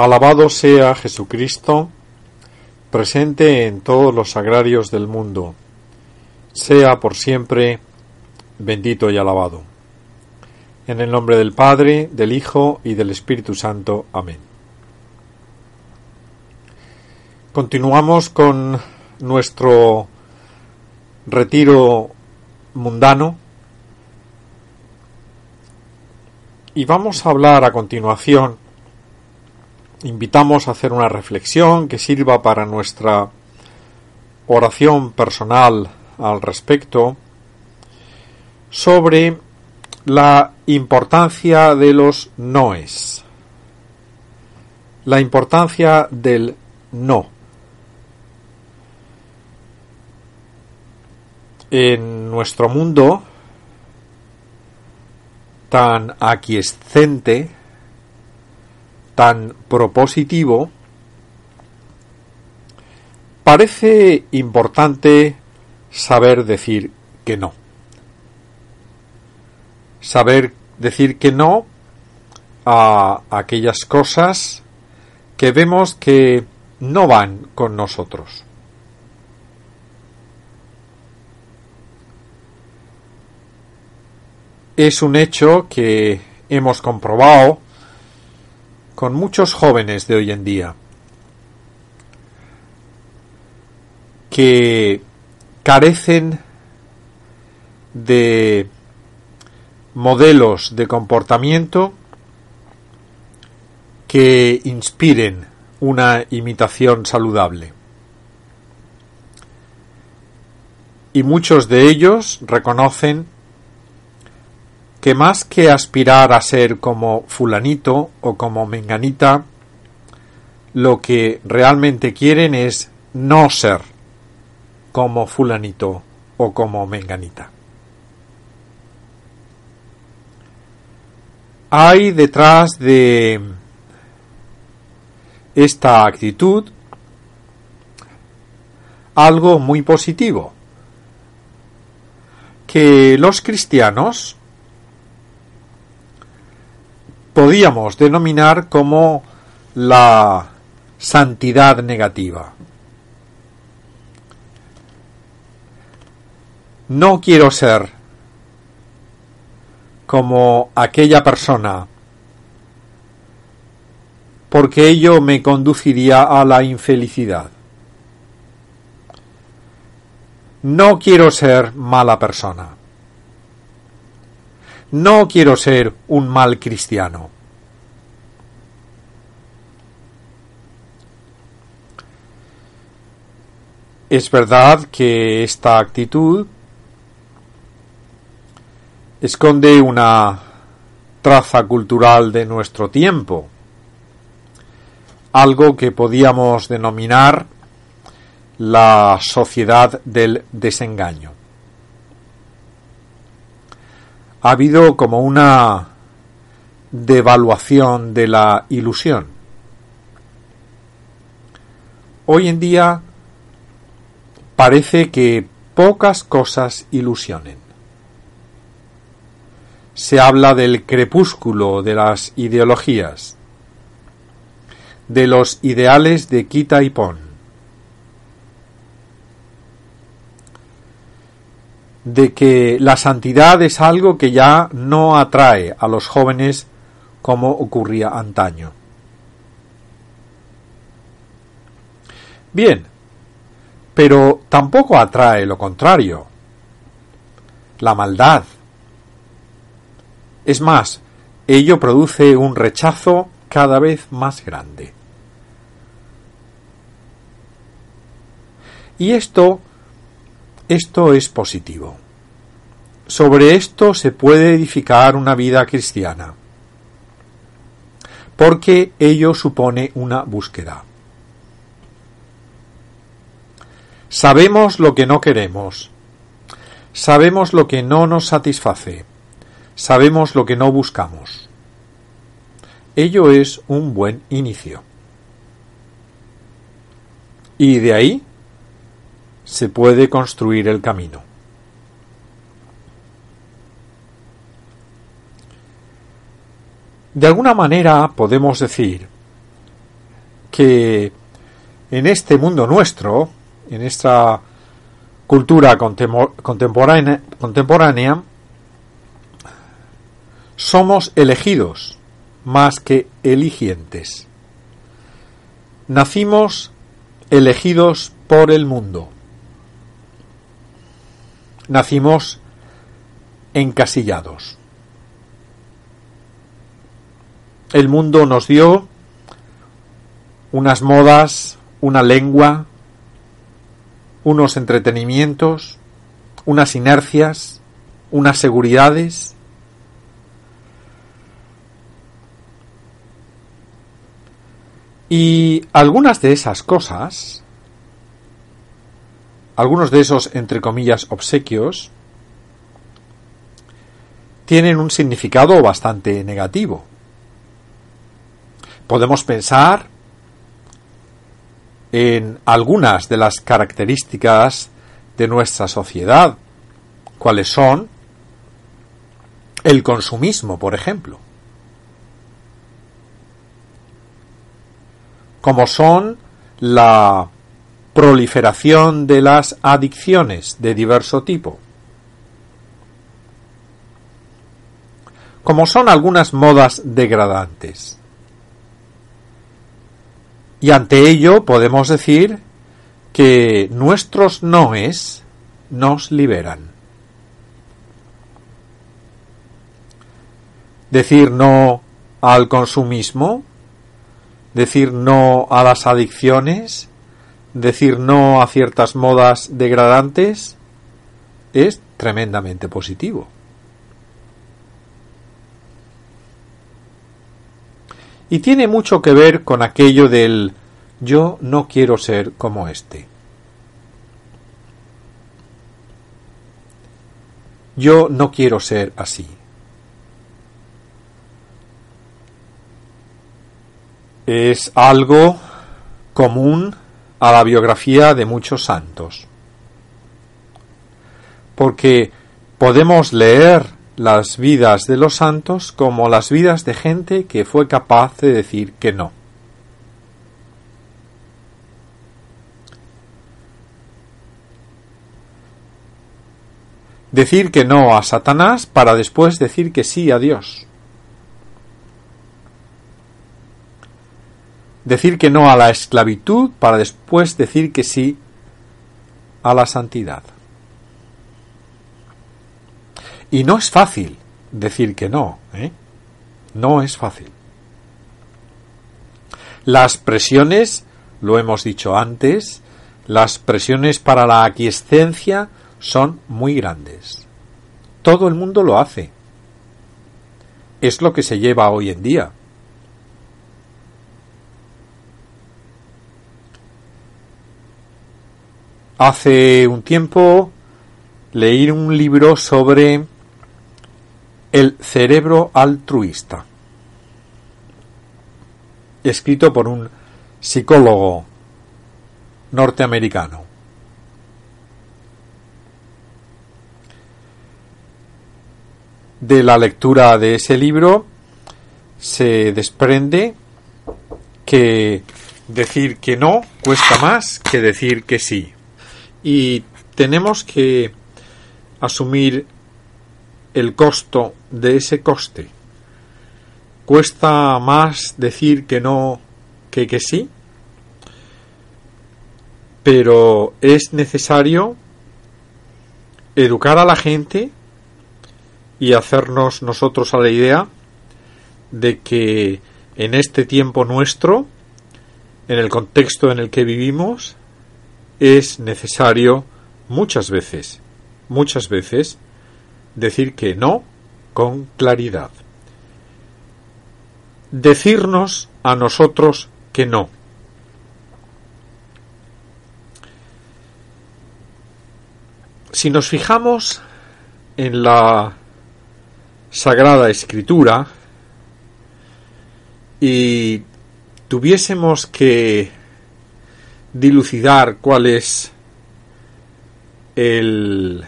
Alabado sea Jesucristo, presente en todos los sagrarios del mundo. Sea por siempre bendito y alabado. En el nombre del Padre, del Hijo y del Espíritu Santo. Amén. Continuamos con nuestro retiro mundano y vamos a hablar a continuación invitamos a hacer una reflexión que sirva para nuestra oración personal al respecto sobre la importancia de los noes, la importancia del no. En nuestro mundo tan aquiescente, tan propositivo, parece importante saber decir que no. Saber decir que no a aquellas cosas que vemos que no van con nosotros. Es un hecho que hemos comprobado con muchos jóvenes de hoy en día que carecen de modelos de comportamiento que inspiren una imitación saludable. Y muchos de ellos reconocen que más que aspirar a ser como fulanito o como menganita, lo que realmente quieren es no ser como fulanito o como menganita. Hay detrás de esta actitud algo muy positivo, que los cristianos podíamos denominar como la santidad negativa. No quiero ser como aquella persona porque ello me conduciría a la infelicidad. No quiero ser mala persona. No quiero ser un mal cristiano. Es verdad que esta actitud esconde una traza cultural de nuestro tiempo, algo que podíamos denominar la sociedad del desengaño ha habido como una devaluación de la ilusión. Hoy en día parece que pocas cosas ilusionen. Se habla del crepúsculo de las ideologías, de los ideales de quita y pon, de que la santidad es algo que ya no atrae a los jóvenes como ocurría antaño. Bien, pero tampoco atrae lo contrario, la maldad. Es más, ello produce un rechazo cada vez más grande. Y esto esto es positivo. sobre esto se puede edificar una vida cristiana, porque ello supone una búsqueda. Sabemos lo que no queremos, sabemos lo que no nos satisface, sabemos lo que no buscamos. Ello es un buen inicio. Y de ahí se puede construir el camino. De alguna manera podemos decir que en este mundo nuestro, en esta cultura contemporánea, somos elegidos más que eligientes. Nacimos elegidos por el mundo. Nacimos encasillados. El mundo nos dio unas modas, una lengua, unos entretenimientos, unas inercias, unas seguridades. Y algunas de esas cosas, algunos de esos, entre comillas, obsequios, tienen un significado bastante negativo. Podemos pensar en algunas de las características de nuestra sociedad, cuáles son el consumismo, por ejemplo, como son la proliferación de las adicciones de diverso tipo, como son algunas modas degradantes, y ante ello podemos decir que nuestros noes nos liberan. Decir no al consumismo, decir no a las adicciones, decir no a ciertas modas degradantes, es tremendamente positivo. y tiene mucho que ver con aquello del yo no quiero ser como este. Yo no quiero ser así. Es algo común a la biografía de muchos santos. Porque podemos leer las vidas de los santos como las vidas de gente que fue capaz de decir que no. Decir que no a Satanás para después decir que sí a Dios. Decir que no a la esclavitud para después decir que sí a la santidad. Y no es fácil decir que no, ¿eh? No es fácil. Las presiones, lo hemos dicho antes, las presiones para la aquiescencia son muy grandes. Todo el mundo lo hace. Es lo que se lleva hoy en día. Hace un tiempo leí un libro sobre el cerebro altruista, escrito por un psicólogo norteamericano. De la lectura de ese libro se desprende que decir que no cuesta más que decir que sí. Y tenemos que asumir el costo de ese coste. ¿Cuesta más decir que no que que sí? Pero es necesario educar a la gente y hacernos nosotros a la idea de que en este tiempo nuestro, en el contexto en el que vivimos, es necesario muchas veces, muchas veces, decir que no con claridad. Decirnos a nosotros que no. Si nos fijamos en la Sagrada Escritura y tuviésemos que dilucidar cuál es el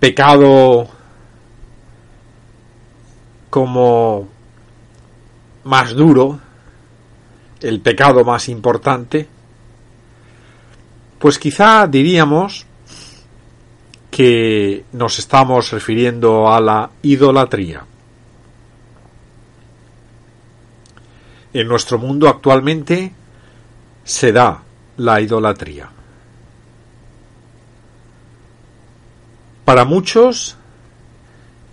pecado como más duro, el pecado más importante, pues quizá diríamos que nos estamos refiriendo a la idolatría. En nuestro mundo actualmente se da la idolatría. Para muchos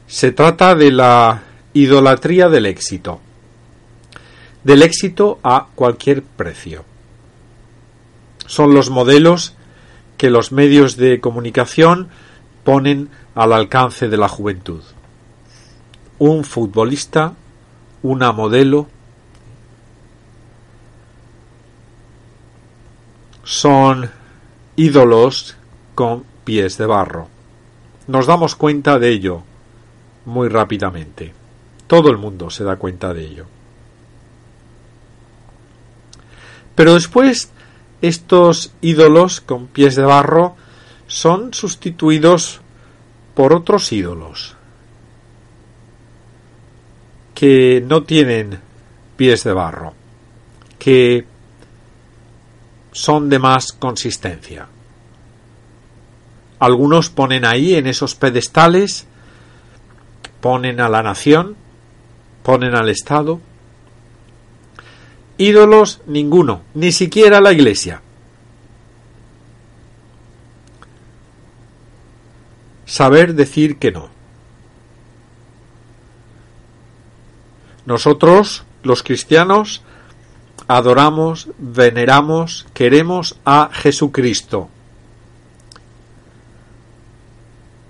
se trata de la idolatría del éxito, del éxito a cualquier precio. Son los modelos que los medios de comunicación ponen al alcance de la juventud. Un futbolista, una modelo, son ídolos con pies de barro. Nos damos cuenta de ello muy rápidamente. Todo el mundo se da cuenta de ello. Pero después estos ídolos con pies de barro son sustituidos por otros ídolos que no tienen pies de barro, que son de más consistencia. Algunos ponen ahí en esos pedestales, ponen a la nación, ponen al Estado. Ídolos ninguno, ni siquiera la Iglesia. Saber decir que no. Nosotros, los cristianos, adoramos, veneramos, queremos a Jesucristo.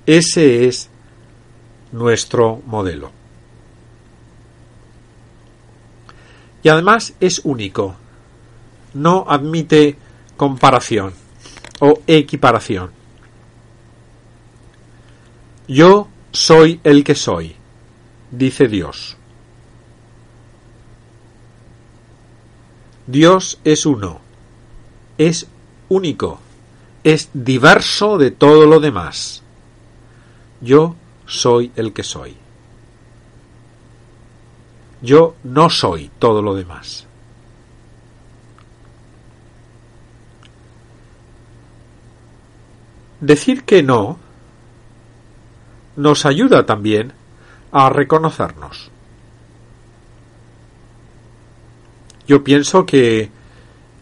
Ese es nuestro modelo. Y además es único. No admite comparación o equiparación. Yo soy el que soy, dice Dios. Dios es uno, es único, es diverso de todo lo demás. Yo soy el que soy. Yo no soy todo lo demás. Decir que no nos ayuda también a reconocernos. Yo pienso que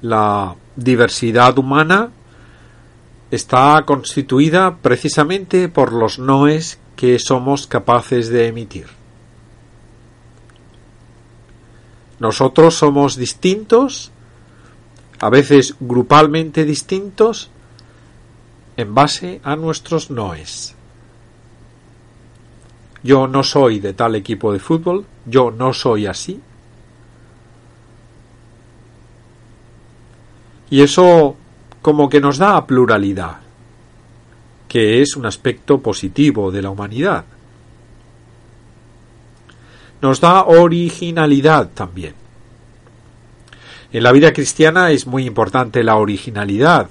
la diversidad humana está constituida precisamente por los noes que somos capaces de emitir. Nosotros somos distintos, a veces grupalmente distintos, en base a nuestros noes. Yo no soy de tal equipo de fútbol, yo no soy así, Y eso como que nos da pluralidad, que es un aspecto positivo de la humanidad. Nos da originalidad también. En la vida cristiana es muy importante la originalidad,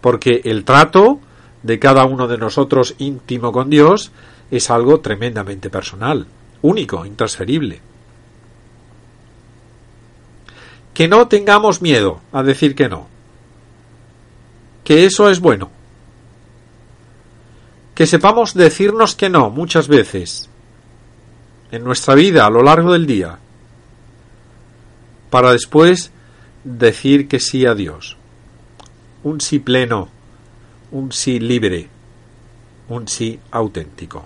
porque el trato de cada uno de nosotros íntimo con Dios es algo tremendamente personal, único, intransferible. Que no tengamos miedo a decir que no. Que eso es bueno. Que sepamos decirnos que no muchas veces en nuestra vida a lo largo del día para después decir que sí a Dios. Un sí pleno, un sí libre, un sí auténtico.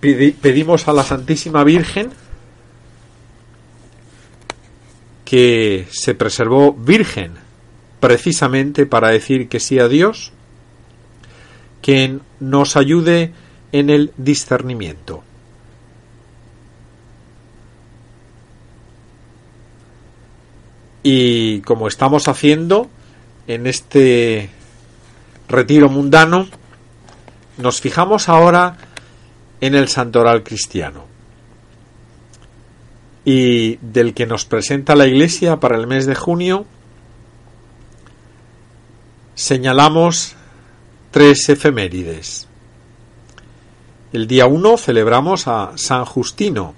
Pedimos a la Santísima Virgen que se preservó virgen precisamente para decir que sí a Dios, quien nos ayude en el discernimiento. Y como estamos haciendo en este retiro mundano, nos fijamos ahora en el santoral cristiano y del que nos presenta la Iglesia para el mes de junio, señalamos tres efemérides. El día 1 celebramos a San Justino,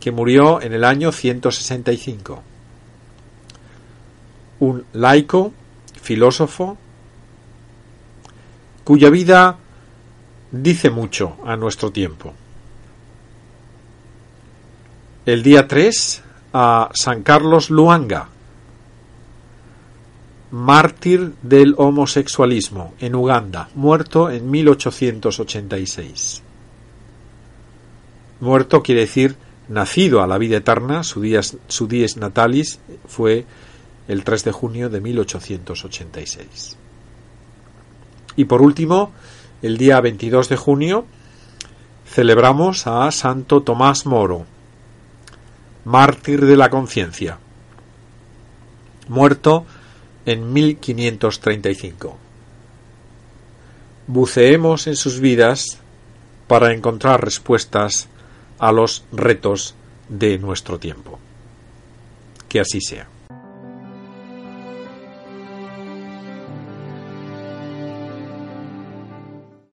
que murió en el año 165. Un laico, filósofo, cuya vida dice mucho a nuestro tiempo. El día 3 a San Carlos Luanga, mártir del homosexualismo en Uganda, muerto en 1886. Muerto quiere decir nacido a la vida eterna, su dies, su dies natalis fue el 3 de junio de 1886. Y por último, el día 22 de junio, celebramos a Santo Tomás Moro, mártir de la conciencia, muerto en 1535. Buceemos en sus vidas para encontrar respuestas a los retos de nuestro tiempo. Que así sea.